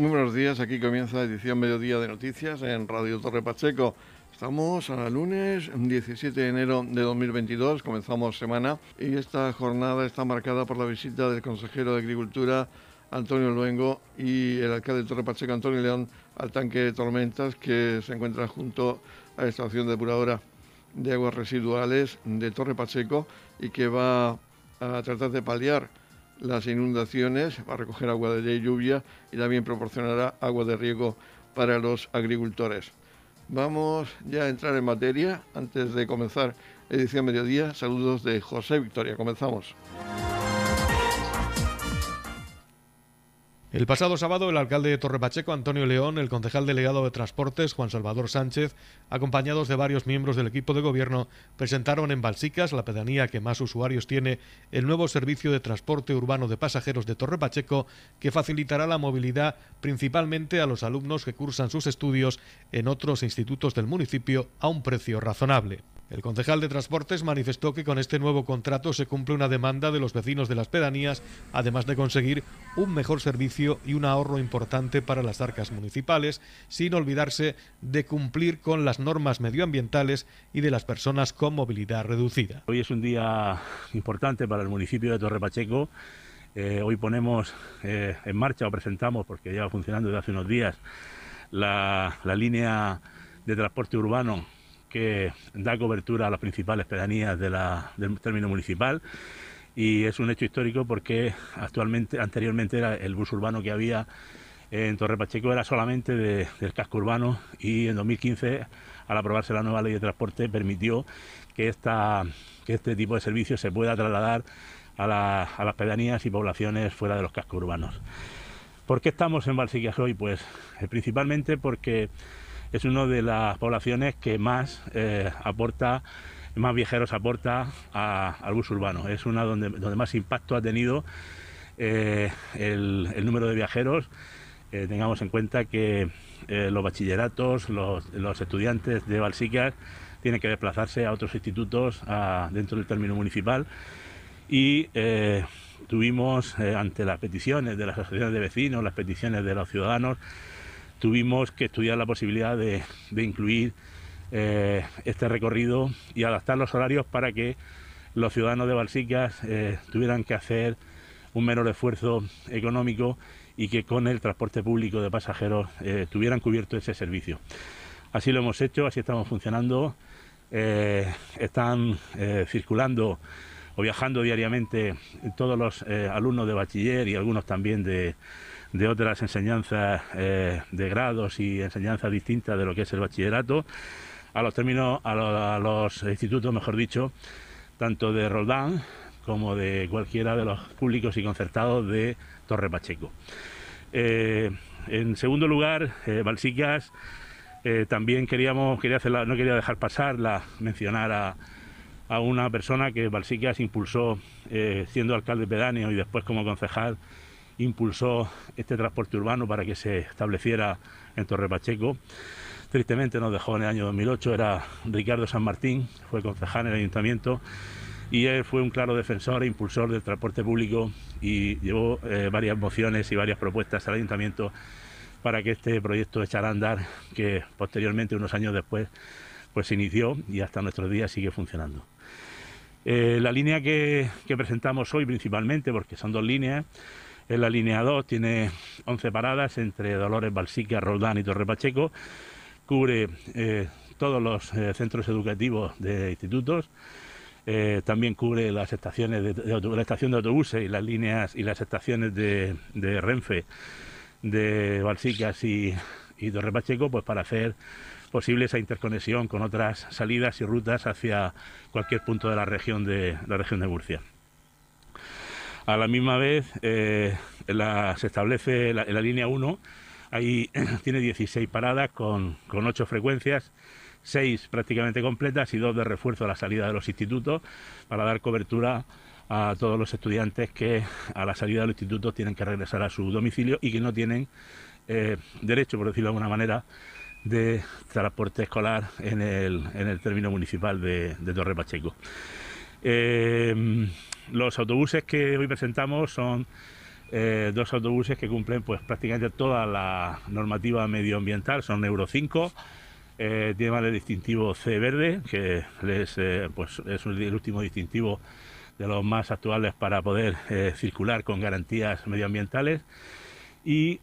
Muy buenos días, aquí comienza la edición Mediodía de Noticias en Radio Torre Pacheco. Estamos a lunes 17 de enero de 2022, comenzamos semana y esta jornada está marcada por la visita del consejero de Agricultura Antonio Luengo y el alcalde de Torre Pacheco Antonio León al tanque de tormentas que se encuentra junto a la estación depuradora de aguas residuales de Torre Pacheco y que va a tratar de paliar las inundaciones, va a recoger agua de lluvia y también proporcionará agua de riego para los agricultores. Vamos ya a entrar en materia. Antes de comenzar edición mediodía, saludos de José Victoria. Comenzamos. El pasado sábado, el alcalde de Torrepacheco, Antonio León, el concejal delegado de Transportes, Juan Salvador Sánchez, acompañados de varios miembros del equipo de gobierno, presentaron en Balsicas, la pedanía que más usuarios tiene, el nuevo servicio de transporte urbano de pasajeros de Torrepacheco, que facilitará la movilidad principalmente a los alumnos que cursan sus estudios en otros institutos del municipio a un precio razonable. El concejal de Transportes manifestó que con este nuevo contrato se cumple una demanda de los vecinos de las pedanías, además de conseguir un mejor servicio y un ahorro importante para las arcas municipales, sin olvidarse de cumplir con las normas medioambientales y de las personas con movilidad reducida. Hoy es un día importante para el municipio de Torre Pacheco. Eh, hoy ponemos eh, en marcha o presentamos, porque lleva funcionando desde hace unos días, la línea de transporte urbano que da cobertura a las principales pedanías del término municipal y es un hecho histórico porque actualmente, anteriormente era el bus urbano que había en Torre Pacheco era solamente del casco urbano y en 2015 al aprobarse la nueva ley de transporte permitió que, esta, que este tipo de servicios se pueda trasladar a, las pedanías y poblaciones fuera de los cascos urbanos. ¿Por qué estamos en Balsiquias hoy? Pues eh, principalmente porque es una de las poblaciones que más eh, aporta, más viajeros aporta al bus urbano. Es una donde, donde más impacto ha tenido eh, el, número de viajeros. Eh, tengamos en cuenta que los bachilleratos, los, estudiantes de Balsicas tienen que desplazarse a otros institutos dentro del término municipal y tuvimos ante las peticiones de las asociaciones de vecinos, las peticiones de los ciudadanos, tuvimos que estudiar la posibilidad de, incluir eh, este recorrido y adaptar los horarios para que los ciudadanos de Balsicas eh, tuvieran que hacer un menor esfuerzo económico y que con el transporte público de pasajeros eh, tuvieran cubierto ese servicio. Así lo hemos hecho, así estamos funcionando. están circulando o viajando diariamente todos los alumnos de bachiller y algunos también de, de otras enseñanzas eh, de grados y enseñanzas distintas de lo que es el bachillerato, a los términos, a, los institutos, mejor dicho, tanto de Roldán como de cualquiera de los públicos y concertados de Torre Pacheco. Eh, en segundo lugar, eh, Balsicas, también queríamos, quería hacerla, no quería dejar pasar la, mencionar a, a una persona que Balsicas impulsó siendo alcalde pedáneo y después como concejal impulsó este transporte urbano para que se estableciera en Torre Pacheco. Tristemente nos dejó en el año 2008, era Ricardo San Martín, fue concejal en el ayuntamiento y él fue un claro defensor e impulsor del transporte público y llevó eh, varias mociones y varias propuestas al ayuntamiento para que este proyecto echara a andar, que posteriormente, unos años después, pues se inició y hasta nuestros días sigue funcionando. Eh, la línea que, que presentamos hoy principalmente, porque son dos líneas, en la línea 2 tiene 11 paradas entre Dolores, Balsica, Roldán y Torre Pacheco. Cubre eh, todos los eh, centros educativos de institutos. Eh, también cubre las estaciones de, la estación de autobuses y las líneas y las estaciones de, Renfe de Balsicas y, Torre Pacheco, pues para hacer posible esa interconexión con otras salidas y rutas hacia cualquier punto de la región de la región de Murcia. A la misma vez eh, se establece la, línea 1, ahí tiene 16 paradas con, con 8 frecuencias, 6 prácticamente completas y 2 de refuerzo a la salida de los institutos para dar cobertura a todos los estudiantes que a la salida del instituto tienen que regresar a su domicilio y que no tienen eh, derecho, por decirlo de alguna manera, de transporte escolar en el, en el término municipal de, Torre Pacheco. Eh, los autobuses que hoy presentamos son eh, dos autobuses que cumplen pues prácticamente toda la normativa medioambiental, son Euro 5, eh, el distintivo C verde, que es, eh, pues, es el último distintivo de los más actuales para poder circular con garantías medioambientales. Y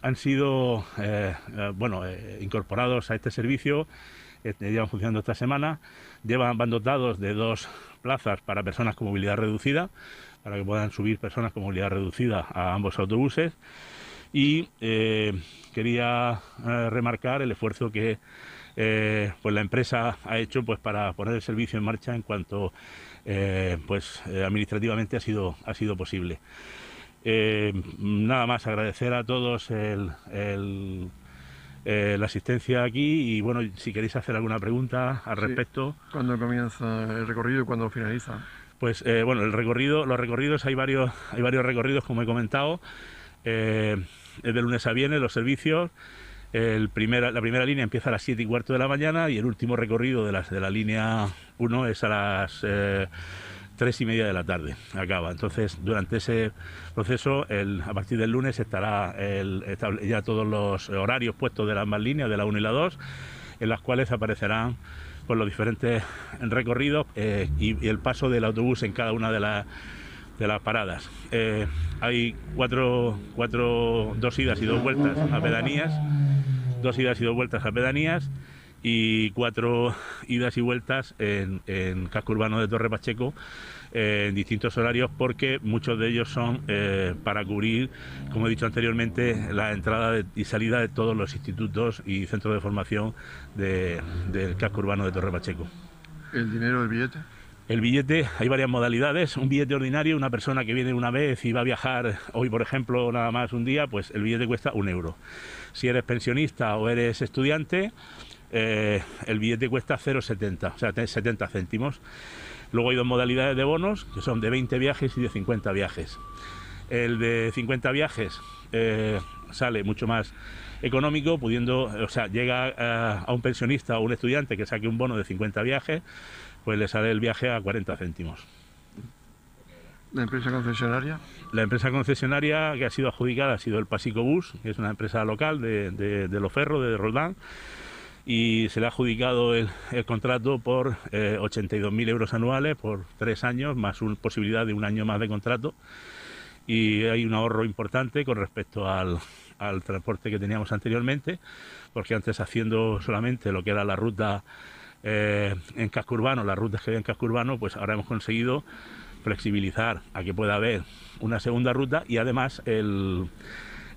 han sido bueno, incorporados a este servicio, llevan funcionando esta semana, llevan, van dotados de dos plazas para personas con movilidad reducida, para que puedan subir personas con movilidad reducida a ambos autobuses. Y eh, quería eh, remarcar el esfuerzo que eh, pues la empresa ha hecho pues para poner el servicio en marcha en cuanto pues administrativamente ha sido ha sido posible. nada más agradecer a todos la asistencia aquí y bueno si queréis hacer alguna pregunta al respecto. ¿Cuándo comienza el recorrido y cuándo finaliza? Pues eh, bueno, el recorrido, los recorridos hay varios, hay varios recorridos como he comentado. Eh, de lunes a viernes los servicios. El primera, la primera línea empieza a las 7 y cuarto de la mañana y el último recorrido de, las, de la línea 1 es a las eh, 3 y media de la tarde. Acaba. Entonces, durante ese proceso, a partir del lunes estará ya todos los horarios puestos de las ambas líneas, de la 1 y la 2, en las cuales aparecerán por los diferentes recorridos eh, y, el paso del autobús en cada una de, de las paradas. Eh, hay cuatro, cuatro, dos idas y dos vueltas a pedanías, dos idas y dos vueltas a pedanías y cuatro idas y vueltas en, en casco urbano de Torre Pacheco eh, en distintos horarios porque muchos de ellos son eh, para cubrir, como he dicho anteriormente, la entrada y salida de todos los institutos y centros de formación del casco urbano de Torre Pacheco. ¿El dinero del billete? El billete, hay varias modalidades. Un billete ordinario, una persona que viene una vez y va a viajar hoy, por ejemplo, nada más un día, pues el billete cuesta un euro. Si eres pensionista o eres estudiante, eh, el billete cuesta 0,70, o sea, 70 céntimos. Luego hay dos modalidades de bonos, que son de 20 viajes y de 50 viajes. El de 50 viajes eh, sale mucho más económico, pudiendo, o sea, llega a, a, un pensionista o un estudiante que saque un bono de 50 viajes, pues le sale el viaje a 40 céntimos. ¿La empresa concesionaria? La empresa concesionaria que ha sido adjudicada ha sido el Pasico Bus, que es una empresa local de, de, de Loferro, de Roldán, y se le ha adjudicado el, contrato por eh, 82.000 euros anuales por tres años, más una posibilidad de un año más de contrato. Y hay un ahorro importante con respecto al, transporte que teníamos anteriormente, porque antes haciendo solamente lo que era la ruta eh, en casco urbano, las rutas que había en casco urbano, pues ahora hemos conseguido flexibilizar a que pueda haber una segunda ruta y además el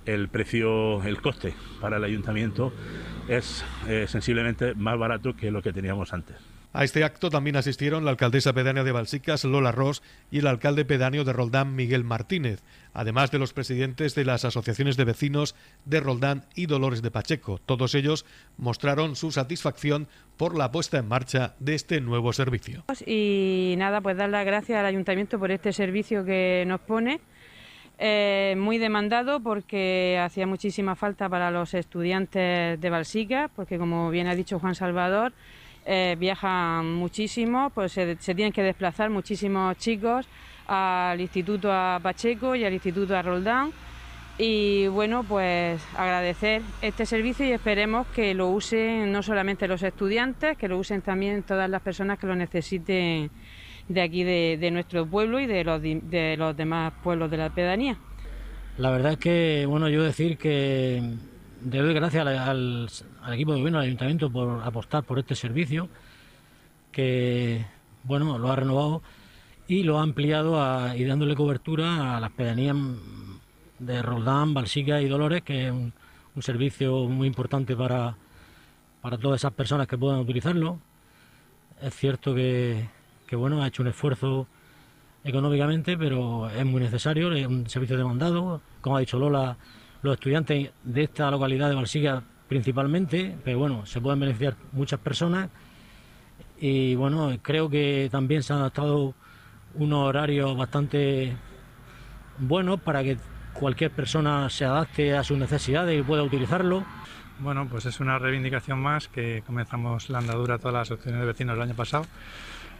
el precio, el coste para el ayuntamiento es eh, sensiblemente más barato que lo que teníamos antes. A este acto también asistieron la alcaldesa pedánea de Balsicas, Lola Ross, y el alcalde pedáneo de Roldán, Miguel Martínez, además de los presidentes de las asociaciones de vecinos de Roldán y Dolores de Pacheco. Todos ellos mostraron su satisfacción por la puesta en marcha de este nuevo servicio. Y nada, pues dar las gracias al ayuntamiento por este servicio que nos pone eh, muy demandado porque hacía muchísima falta para los estudiantes de Balsica, porque como bien ha dicho Juan Salvador, eh, viajan muchísimo, pues se, tienen que desplazar muchísimos chicos al Instituto a Pacheco y al Instituto a Roldán. Y bueno, pues agradecer este servicio y esperemos que lo usen no solamente los estudiantes, que lo usen también todas las personas que lo necesiten de aquí de, nuestro pueblo y de los, de los demás pueblos de la pedanía. La verdad es que, bueno, yo decir que le doy gracias al, equipo de gobierno, al ayuntamiento, por apostar por este servicio, que, bueno, lo ha renovado y lo ha ampliado y dándole cobertura a las pedanías de Roldán, Balsica y Dolores, que es un, servicio muy importante para, para todas esas personas que puedan utilizarlo. Es cierto que, que bueno, ha hecho un esfuerzo económicamente, pero es muy necesario, es un servicio demandado, como ha dicho Lola, los estudiantes de esta localidad de Balsiga principalmente, pero bueno, se pueden beneficiar muchas personas. Y bueno, creo que también se han adaptado unos horarios bastante buenos para que cualquier persona se adapte a sus necesidades y pueda utilizarlo. Bueno, pues es una reivindicación más que comenzamos la andadura todas las asociaciones de vecinos el año pasado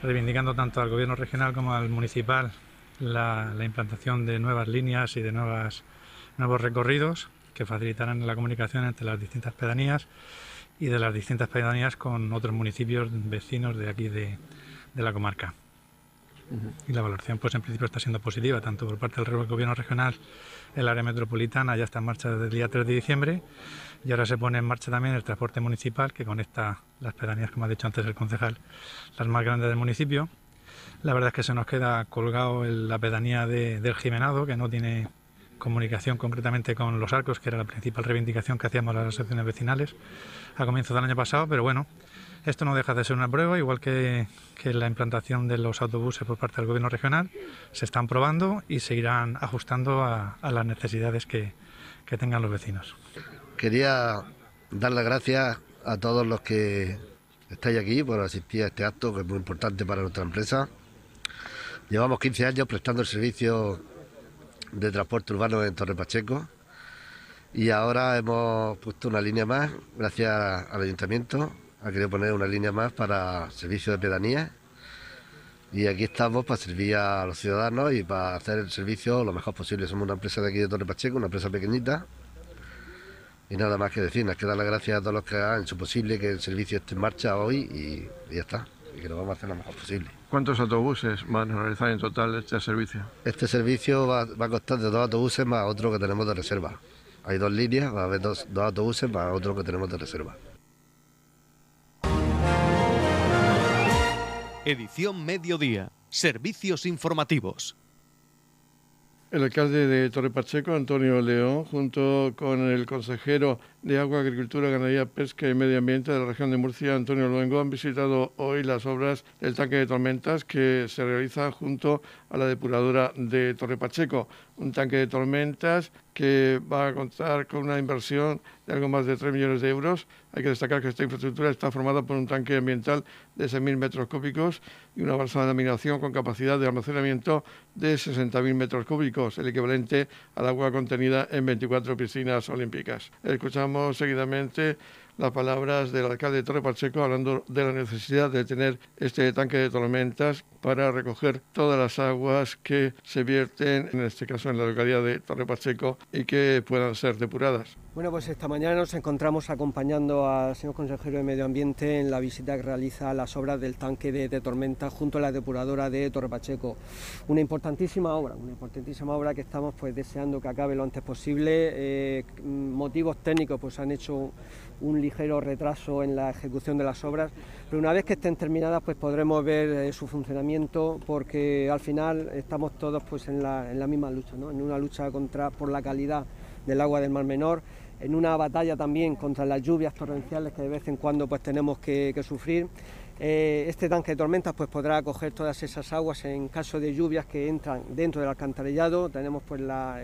reivindicando tanto al gobierno regional como al municipal la, implantación de nuevas líneas y de nuevos recorridos que facilitarán la comunicación entre las distintas pedanías y de las distintas pedanías con otros municipios vecinos de aquí de, la comarca. Y la valoración, pues en principio está siendo positiva, tanto por parte del gobierno regional, el área metropolitana ya está en marcha desde el día 3 de diciembre y ahora se pone en marcha también el transporte municipal que conecta las pedanías, como ha dicho antes el concejal, las más grandes del municipio. La verdad es que se nos queda colgado la pedanía del Jimenado, que no tiene comunicación concretamente con los arcos, que era la principal reivindicación que hacíamos las asociaciones vecinales a comienzos del año pasado, pero bueno, esto no deja de ser una prueba, igual que, la implantación de los autobuses por parte del gobierno regional, se están probando y se irán ajustando a, las necesidades que, que tengan los vecinos. Quería dar las gracias a todos los que estáis aquí por asistir a este acto que es muy importante para nuestra empresa. Llevamos 15 años prestando el servicio de transporte urbano en Torre Pacheco y ahora hemos puesto una línea más, gracias al ayuntamiento, ha querido poner una línea más para servicio de pedanía y aquí estamos para servir a los ciudadanos y para hacer el servicio lo mejor posible. Somos una empresa de aquí de Torre Pacheco, una empresa pequeñita y nada más que decir, nos que dar las gracias a todos los que hagan su posible que el servicio esté en marcha hoy y, ya está, y que lo vamos a hacer lo mejor posible. ¿Cuántos autobuses van a realizar en total este servicio? Este servicio va, a costar de dos autobuses más otro que tenemos de reserva. Hay dos líneas, va a haber dos, dos autobuses más otro que tenemos de reserva. Edición Mediodía. Servicios informativos. El alcalde de Torre Pacheco, Antonio León, junto con el consejero de Agua, Agricultura, Ganadería, Pesca y Medio Ambiente de la región de Murcia, Antonio Luengo, han visitado hoy las obras del tanque de tormentas que se realiza junto a la depuradora de Torre Pacheco. Un tanque de tormentas que va a contar con una inversión de algo más de 3 millones de euros. Hay que destacar que esta infraestructura está formada por un tanque ambiental de 6.000 metros cúbicos y una balsa de laminación con capacidad de almacenamiento de 60.000 metros cúbicos, el equivalente al agua contenida en 24 piscinas olímpicas. Escuchamos seguidamente las palabras del alcalde de Torre Pacheco hablando de la necesidad de tener este tanque de tormentas para recoger todas las aguas que se vierten, en este caso en la localidad de Torre Pacheco, y que puedan ser depuradas. Bueno, pues esta mañana nos encontramos acompañando al señor consejero de Medio Ambiente en la visita que realiza a las obras del tanque de, tormenta junto a la depuradora de Torre Pacheco. Una importantísima obra, una importantísima obra que estamos pues deseando que acabe lo antes posible. Eh, motivos técnicos pues han hecho un ligero retraso en la ejecución de las obras, pero una vez que estén terminadas pues podremos ver eh, su funcionamiento porque al final estamos todos pues en la, misma lucha, en una lucha contra, por la calidad del agua del Mar Menor, en una batalla también contra las lluvias torrenciales que de vez en cuando pues tenemos que, sufrir. Eh, este tanque de tormentas pues podrá acoger todas esas aguas en caso de lluvias que entran dentro del alcantarillado. Tenemos pues la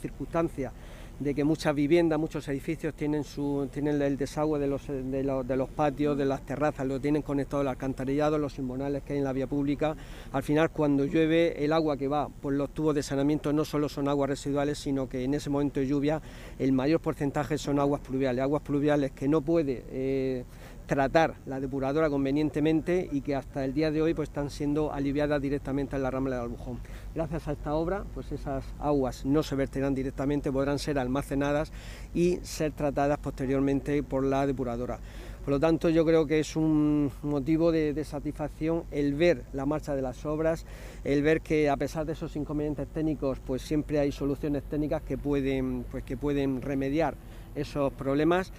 circunstancia de que muchas viviendas, muchos edificios tienen, su, tienen el desagüe de los, de, los, patios, de las terrazas, lo tienen conectado al alcantarillado, los simbonales que hay en la vía pública. Al final, cuando llueve, el agua que va por los tubos de saneamiento no solo son aguas residuales, sino que en ese momento de lluvia el mayor porcentaje son aguas pluviales, aguas pluviales que no puede... Eh, tratar la depuradora convenientemente y que hasta el día de hoy pues están siendo aliviadas directamente en la rambla del Albujón. Gracias a esta obra, pues esas aguas no se verterán directamente, podrán ser almacenadas y ser tratadas posteriormente por la depuradora. Por lo tanto, yo creo que es un motivo de, satisfacción el ver la marcha de las obras, el ver que a pesar de esos inconvenientes técnicos, pues siempre hay soluciones técnicas que pueden, pues que pueden remediar esos problemas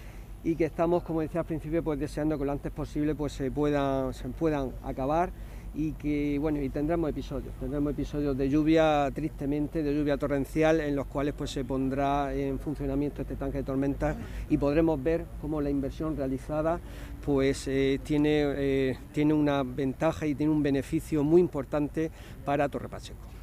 y que estamos, como decía al principio, pues deseando que lo antes posible pues se puedan, se puedan acabar y que bueno y tendremos episodios, tendremos episodios de lluvia tristemente, de lluvia torrencial en los cuales pues se pondrá en funcionamiento este tanque de tormentas y podremos ver cómo la inversión realizada pues eh, tiene, eh, tiene una ventaja y tiene un beneficio muy importante para Torre Pacheco.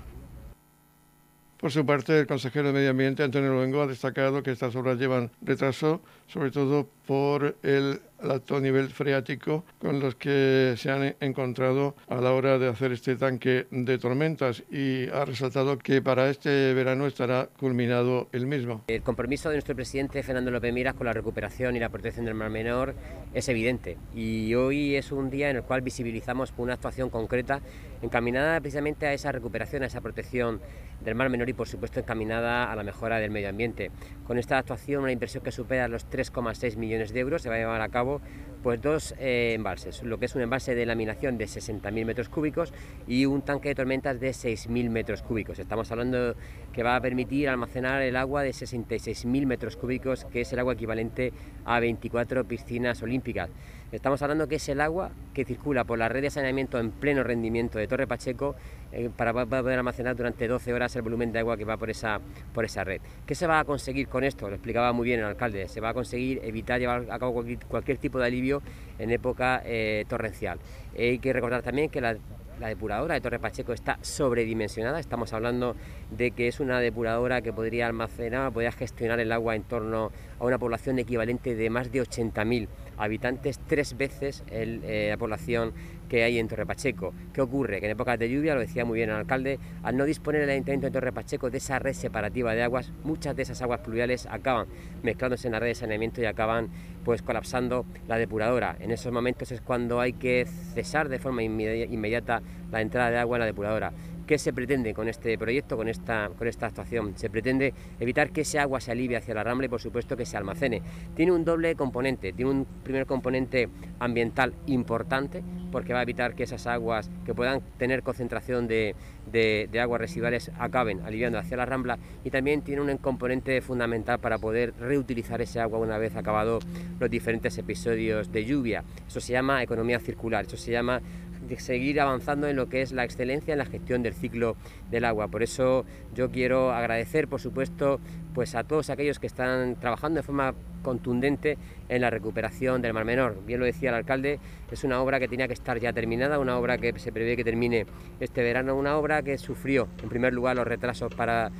Por su parte, el consejero de Medio Ambiente, Antonio Luengo, ha destacado que estas obras llevan retraso, sobre todo por el alto nivel freático con los que se han encontrado a la hora de hacer este tanque de tormentas y ha resaltado que para este verano estará culminado el mismo. El compromiso de nuestro presidente Fernando López Miras con la recuperación y la protección del mar menor es evidente y hoy es un día en el cual visibilizamos una actuación concreta encaminada precisamente a esa recuperación, a esa protección del mar menor y por supuesto encaminada a la mejora del medio ambiente. Con esta actuación, una inversión que supera los 3,6 millones de euros, se va a llevar a cabo pues dos eh, embalses, lo que es un embalse de laminación de 60.000 metros cúbicos y un tanque de tormentas de 6.000 metros cúbicos. Estamos hablando que va a permitir almacenar el agua de 66.000 metros cúbicos, que es el agua equivalente a 24 piscinas olímpicas. Estamos hablando que es el agua que circula por la red de saneamiento en pleno rendimiento de Torre Pacheco eh, para poder almacenar durante 12 horas el volumen de agua que va por esa, por esa red. ¿Qué se va a conseguir con esto? Lo explicaba muy bien el alcalde. Se va a conseguir evitar llevar a cabo cualquier, tipo de alivio en época eh, torrencial. hay que recordar también que la la depuradora de Torre Pacheco está sobredimensionada, estamos hablando de que es una depuradora que podría almacenar, podría gestionar el agua en torno a una población equivalente de más de 80.000 habitantes, tres veces eh, la población que hay en Torre Pacheco. ¿Qué ocurre? Que en épocas de lluvia, lo decía muy bien el alcalde, al no disponer el Ayuntamiento de Torre Pacheco de esa red separativa de aguas, muchas de esas aguas pluviales acaban mezclándose en la red de saneamiento y acaban pues colapsando la depuradora. En esos momentos es cuando hay que cesar de forma inmediata la entrada de agua en la depuradora. ¿Qué se pretende con este proyecto, con esta, con esta actuación? Se pretende evitar que ese agua se alivie hacia la rambla y por supuesto que se almacene. Tiene un doble componente, tiene un primer componente ambiental importante porque va a evitar que esas aguas que puedan tener concentración de, de, aguas residuales acaben aliviando hacia la rambla y también tiene un componente fundamental para poder reutilizar ese agua una vez acabados los diferentes episodios de lluvia. Eso se llama economía circular, eso se llama de seguir avanzando en lo que es la excelencia en la gestión del ciclo del agua. Por eso yo quiero agradecer, por supuesto, pues a todos aquellos que están trabajando de forma contundente en la recuperación del Mar Menor. Bien lo decía el alcalde, es una obra que tenía que estar ya terminada, una obra que se prevé que termine este verano, una obra que sufrió en primer lugar los retrasos para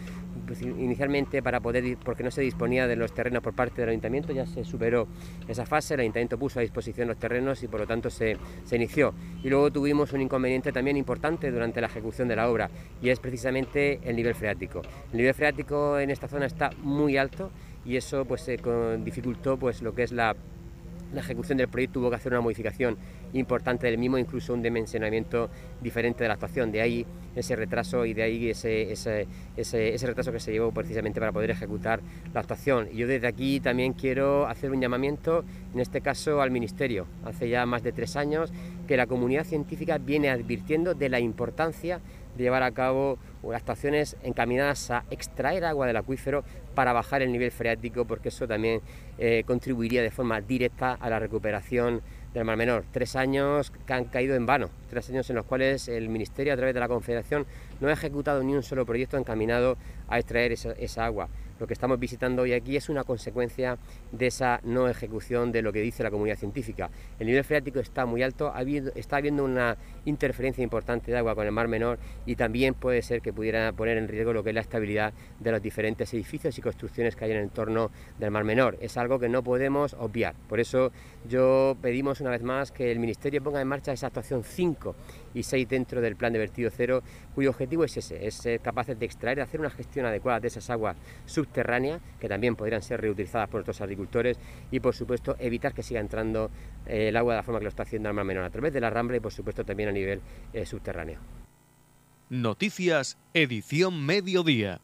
pues, inicialmente para poder, porque no se disponía de los terrenos por parte del ayuntamiento, ya se superó esa fase, el ayuntamiento puso a disposición los terrenos y por lo tanto se, inició. Y luego tuvimos un inconveniente también importante durante la ejecución de la obra y es precisamente el nivel freático. El nivel freático en esta zona está muy alto y eso pues dificultó pues lo que es la la ejecución del proyecto tuvo que hacer una modificación importante del mismo, incluso un dimensionamiento diferente de la actuación. De ahí ese retraso y de ahí ese, ese, retraso que se llevó precisamente para poder ejecutar la actuación. Yo desde aquí también quiero hacer un llamamiento, en este caso al Ministerio. Hace ya más de tres años que la comunidad científica viene advirtiendo de la importancia de llevar a cabo actuaciones encaminadas a extraer agua del acuífero para bajar el nivel freático, porque eso también eh, contribuiría de forma directa a la recuperación del Mar Menor. Tres años que han caído en vano, tres años en los cuales el Ministerio, a través de la Confederación, no ha ejecutado ni un solo proyecto encaminado a extraer esa agua lo que estamos visitando hoy aquí es una consecuencia de esa no ejecución de lo que dice la comunidad científica. El nivel freático está muy alto, está habiendo una interferencia importante de agua con el mar menor y también puede ser que pudiera poner en riesgo lo que es la estabilidad de los diferentes edificios y construcciones que hay en el entorno del mar menor. Es algo que no podemos obviar. Por eso yo pedimos una vez más que el Ministerio ponga en marcha esa actuación 5 y 6 dentro del plan de vertido cero, cuyo objetivo es ese, es ser capaces de extraer, hacer una gestión adecuada de esas aguas subterráneas, que también podrían ser reutilizadas por nuestros agricultores, y por supuesto evitar que siga entrando eh, el agua de la forma que lo está haciendo al mar menor, a través de la rambla y por supuesto también a nivel eh, subterráneo. Noticias, edición mediodía.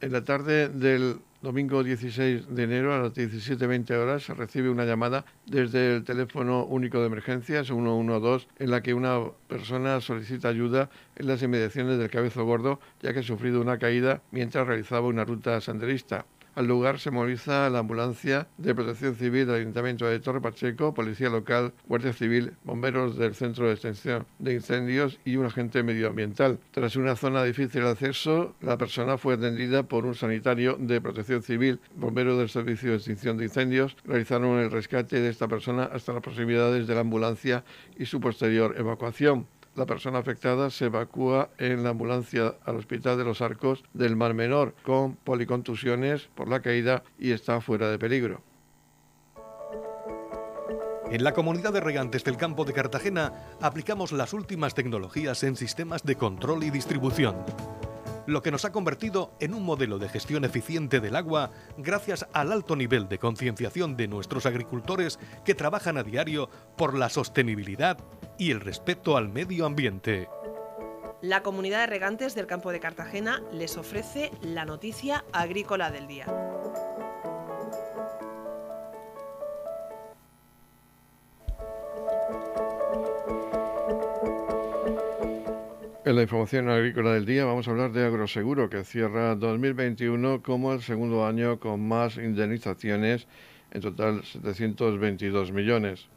En la tarde del domingo 16 de enero a las 17.20 horas se recibe una llamada desde el teléfono único de emergencias 112 en la que una persona solicita ayuda en las inmediaciones del Cabezo Gordo ya que ha sufrido una caída mientras realizaba una ruta senderista. Al lugar se moviliza la ambulancia de protección civil del Ayuntamiento de Torre Pacheco, Policía Local, Guardia Civil, bomberos del Centro de Extensión de Incendios y un agente medioambiental. Tras una zona difícil de acceso, la persona fue atendida por un sanitario de protección civil. Bomberos del Servicio de Extinción de Incendios realizaron el rescate de esta persona hasta las proximidades de la ambulancia y su posterior evacuación. La persona afectada se evacúa en la ambulancia al Hospital de los Arcos del Mar Menor con policontusiones por la caída y está fuera de peligro. En la comunidad de regantes del campo de Cartagena aplicamos las últimas tecnologías en sistemas de control y distribución, lo que nos ha convertido en un modelo de gestión eficiente del agua gracias al alto nivel de concienciación de nuestros agricultores que trabajan a diario por la sostenibilidad y el respeto al medio ambiente. La comunidad de regantes del campo de Cartagena les ofrece la noticia agrícola del día. En la información agrícola del día vamos a hablar de Agroseguro, que cierra 2021 como el segundo año con más indemnizaciones, en total 722 millones.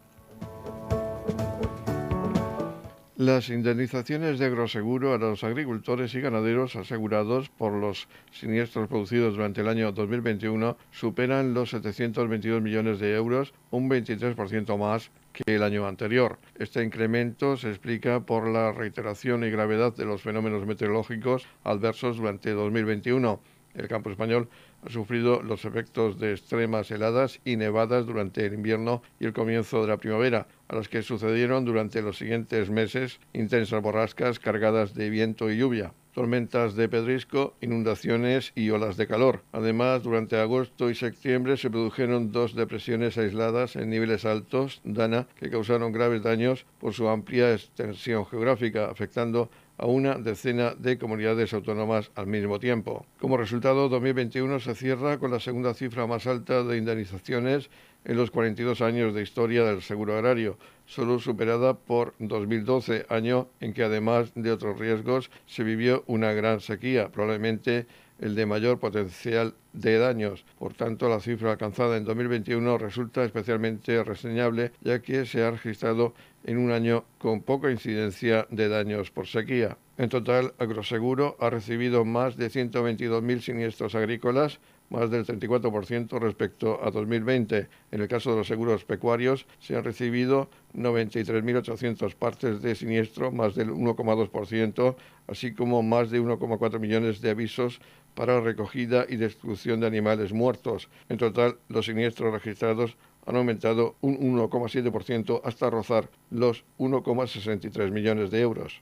Las indemnizaciones de agroseguro a los agricultores y ganaderos asegurados por los siniestros producidos durante el año 2021 superan los 722 millones de euros, un 23% más que el año anterior. Este incremento se explica por la reiteración y gravedad de los fenómenos meteorológicos adversos durante 2021. El campo español ha sufrido los efectos de extremas heladas y nevadas durante el invierno y el comienzo de la primavera, a las que sucedieron durante los siguientes meses intensas borrascas cargadas de viento y lluvia tormentas de pedrisco, inundaciones y olas de calor. Además, durante agosto y septiembre se produjeron dos depresiones aisladas en niveles altos, Dana, que causaron graves daños por su amplia extensión geográfica, afectando a una decena de comunidades autónomas al mismo tiempo. Como resultado, 2021 se cierra con la segunda cifra más alta de indemnizaciones en los 42 años de historia del seguro agrario, solo superada por 2012, año en que además de otros riesgos se vivió una gran sequía, probablemente el de mayor potencial de daños. Por tanto, la cifra alcanzada en 2021 resulta especialmente reseñable, ya que se ha registrado en un año con poca incidencia de daños por sequía. En total, Agroseguro ha recibido más de 122.000 siniestros agrícolas, más del 34% respecto a 2020. En el caso de los seguros pecuarios, se han recibido 93.800 partes de siniestro, más del 1,2%, así como más de 1,4 millones de avisos para recogida y destrucción de animales muertos. En total, los siniestros registrados han aumentado un 1,7% hasta rozar los 1,63 millones de euros.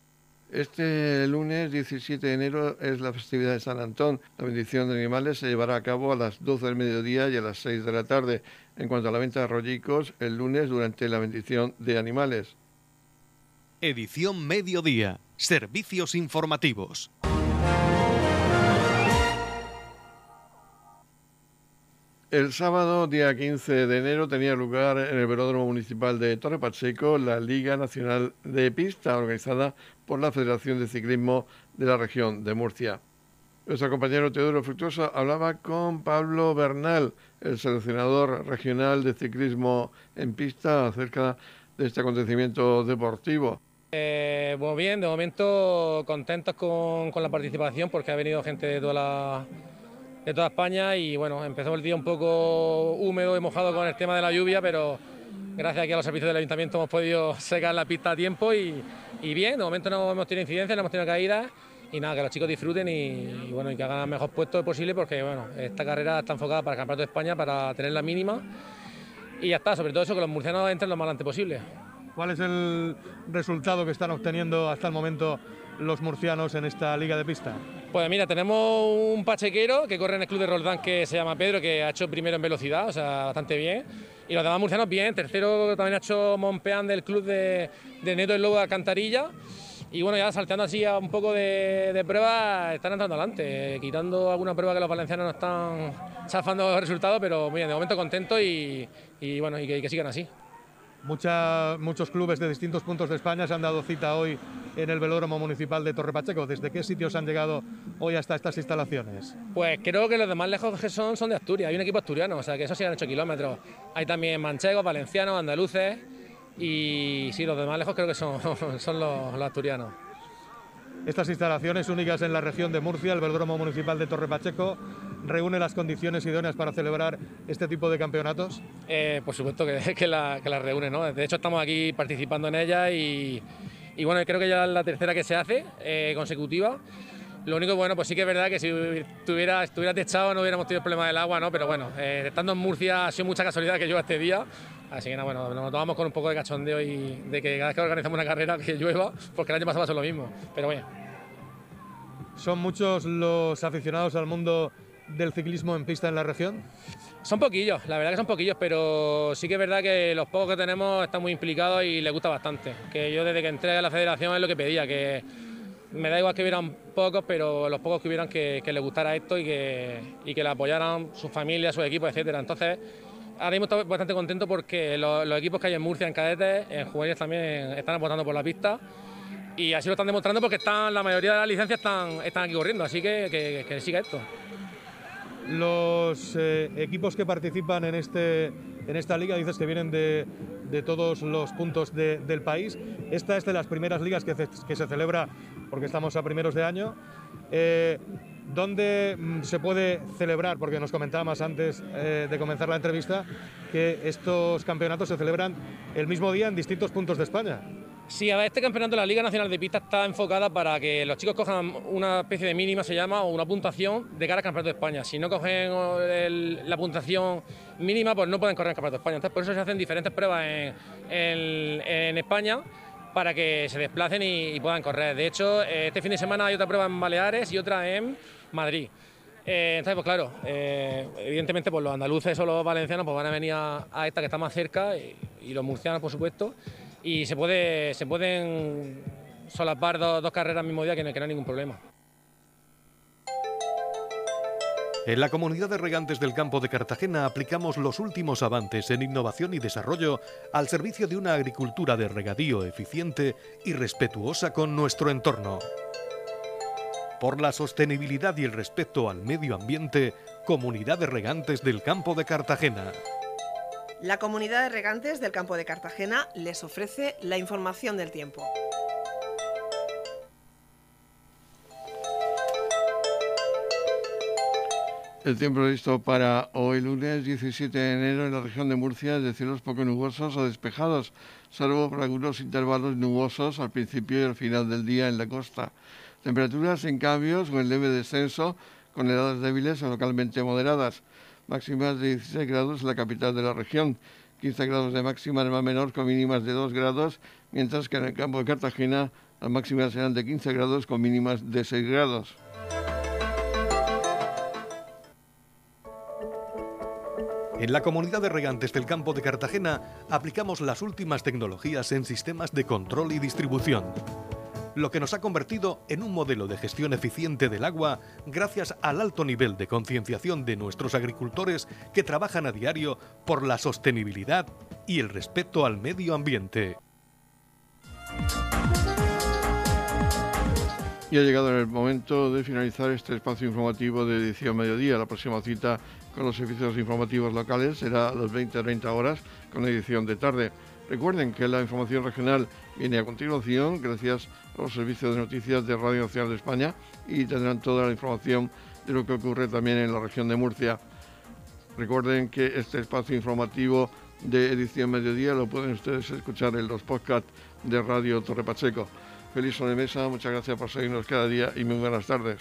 Este lunes 17 de enero es la festividad de San Antón. La bendición de animales se llevará a cabo a las 12 del mediodía y a las 6 de la tarde. En cuanto a la venta de rollicos, el lunes durante la bendición de animales. Edición Mediodía. Servicios informativos. El sábado, día 15 de enero, tenía lugar en el Velódromo Municipal de Torre Pacheco la Liga Nacional de Pista, organizada por la Federación de Ciclismo de la región de Murcia. Nuestro compañero Teodoro Fructuoso hablaba con Pablo Bernal, el seleccionador regional de ciclismo en pista, acerca de este acontecimiento deportivo. Eh, bueno, bien, de momento contentos con, con la participación porque ha venido gente de toda la de toda España y bueno, empezó el día un poco húmedo y mojado con el tema de la lluvia, pero gracias aquí a los servicios del ayuntamiento hemos podido secar la pista a tiempo y, bien, de momento no hemos tenido incidencias, no hemos tenido caídas y nada, que los chicos disfruten y, bueno, y que hagan el mejor puesto posible porque bueno, esta carrera está enfocada para el Campeonato de España, para tener la mínima y ya está, sobre todo eso, que los murcianos entren lo más adelante posible. ¿Cuál es el resultado que están obteniendo hasta el momento los murcianos en esta liga de pista? Pues mira, tenemos un pachequero que corre en el club de Roldán que se llama Pedro, que ha hecho primero en velocidad, o sea, bastante bien. Y los demás murcianos bien. Tercero también ha hecho Monpeán del club de, de Neto del Lobo de Alcantarilla. y bueno, ya salteando así a un poco de, de pruebas, están entrando adelante, quitando alguna prueba que los valencianos no están chafando resultados, pero muy bien, de momento contento y, bueno, y que, sigan así. Muchos clubes de distintos puntos de España se han dado cita hoy en el velódromo municipal de Torre Pacheco. ¿Desde qué sitios han llegado hoy hasta estas instalaciones? Pues creo que los demás lejos que son son de Asturias. Hay un equipo asturiano, o sea que eso sí han hecho kilómetros. Hay también manchegos, valencianos, andaluces y sí, los demás lejos creo que son, son los, asturianos. Estas instalaciones únicas en la región de Murcia, el velódromo municipal de Torre Pacheco, reúne las condiciones idóneas para celebrar este tipo de campeonatos? Eh, por supuesto que, que, la, que reúne, ¿no? De hecho estamos aquí participando en ella y, y bueno, creo que ya es la tercera que se hace eh, consecutiva. Lo único bueno, pues sí que es verdad que si estuviera, estuviera techado no hubiéramos tenido el problema del agua, ¿no? Pero bueno, eh, estando en Murcia ha sido mucha casualidad que llueva este día. Así que nada, bueno, nos tomamos con un poco de cachondeo y de que cada vez que organizamos una carrera que llueva, porque el año pasado pasó lo mismo. Pero bueno. ¿Son muchos los aficionados al mundo del ciclismo en pista en la región? Son poquillos, la verdad que son poquillos, pero sí que es verdad que los pocos que tenemos están muy implicados y les gusta bastante. Que yo desde que entré a la federación es lo que pedía, que me da igual que hubieran pocos, pero los pocos que hubieran que, les gustara esto y que, y que le apoyaran sus familias, sus equipos, etcétera. Entonces, ahora mismo estoy bastante contento porque los, equipos que hay en Murcia, en cadetes, en juveniles también están apostando por la pista y así lo están demostrando porque están, la mayoría de las licencias están, están aquí corriendo, así que, que, que siga esto los eh, equipos que participan en, este, en esta liga, dices que vienen de, de todos los puntos del país. Esta es de las primeras ligas que, se celebra porque estamos a primeros de año. Eh, ¿Dónde mm, se puede celebrar? Porque nos comentábamos antes eh, de comenzar la entrevista que estos campeonatos se celebran el mismo día en distintos puntos de España. Sí, a ver, este campeonato de la Liga Nacional de Pista está enfocada para que los chicos cojan una especie de mínima, se llama, o una puntuación de cara al Campeonato de España. Si no cogen la puntuación mínima, pues no pueden correr el Campeonato de España. Entonces, por eso se hacen diferentes pruebas en, España para que se desplacen y, puedan correr. De hecho, este fin de semana hay otra prueba en Baleares y otra en Madrid. Eh, entonces, pues claro, eh, evidentemente pues los andaluces o los valencianos pues van a venir a, esta que está más cerca y los murcianos, por supuesto y se, puede, se pueden solapar dos, carreras al mismo día que no, que no hay ningún problema. En la comunidad de regantes del campo de Cartagena aplicamos los últimos avances en innovación y desarrollo al servicio de una agricultura de regadío eficiente y respetuosa con nuestro entorno. Por la sostenibilidad y el respeto al medio ambiente, Comunidad de Regantes del Campo de Cartagena. La comunidad de regantes del campo de Cartagena les ofrece la información del tiempo. El tiempo listo para hoy lunes 17 de enero en la región de Murcia es de cielos poco nubosos o despejados, salvo por algunos intervalos nubosos al principio y al final del día en la costa. Temperaturas en cambios o en leve descenso con heladas débiles o localmente moderadas máximas de 16 grados en la capital de la región, 15 grados de máxima en el mar menor con mínimas de 2 grados, mientras que en el campo de Cartagena las máximas serán de 15 grados con mínimas de 6 grados. En la comunidad de regantes del campo de Cartagena aplicamos las últimas tecnologías en sistemas de control y distribución lo que nos ha convertido en un modelo de gestión eficiente del agua gracias al alto nivel de concienciación de nuestros agricultores que trabajan a diario por la sostenibilidad y el respeto al medio ambiente. Y ha llegado el momento de finalizar este espacio informativo de edición mediodía. La próxima cita con los servicios informativos locales será a las 20-30 horas con edición de tarde. Recuerden que la información regional viene a continuación gracias a los servicios de noticias de Radio Nacional de España y tendrán toda la información de lo que ocurre también en la región de Murcia. Recuerden que este espacio informativo de edición mediodía lo pueden ustedes escuchar en los podcasts de Radio Torre Pacheco. Feliz sobremesa, muchas gracias por seguirnos cada día y muy buenas tardes.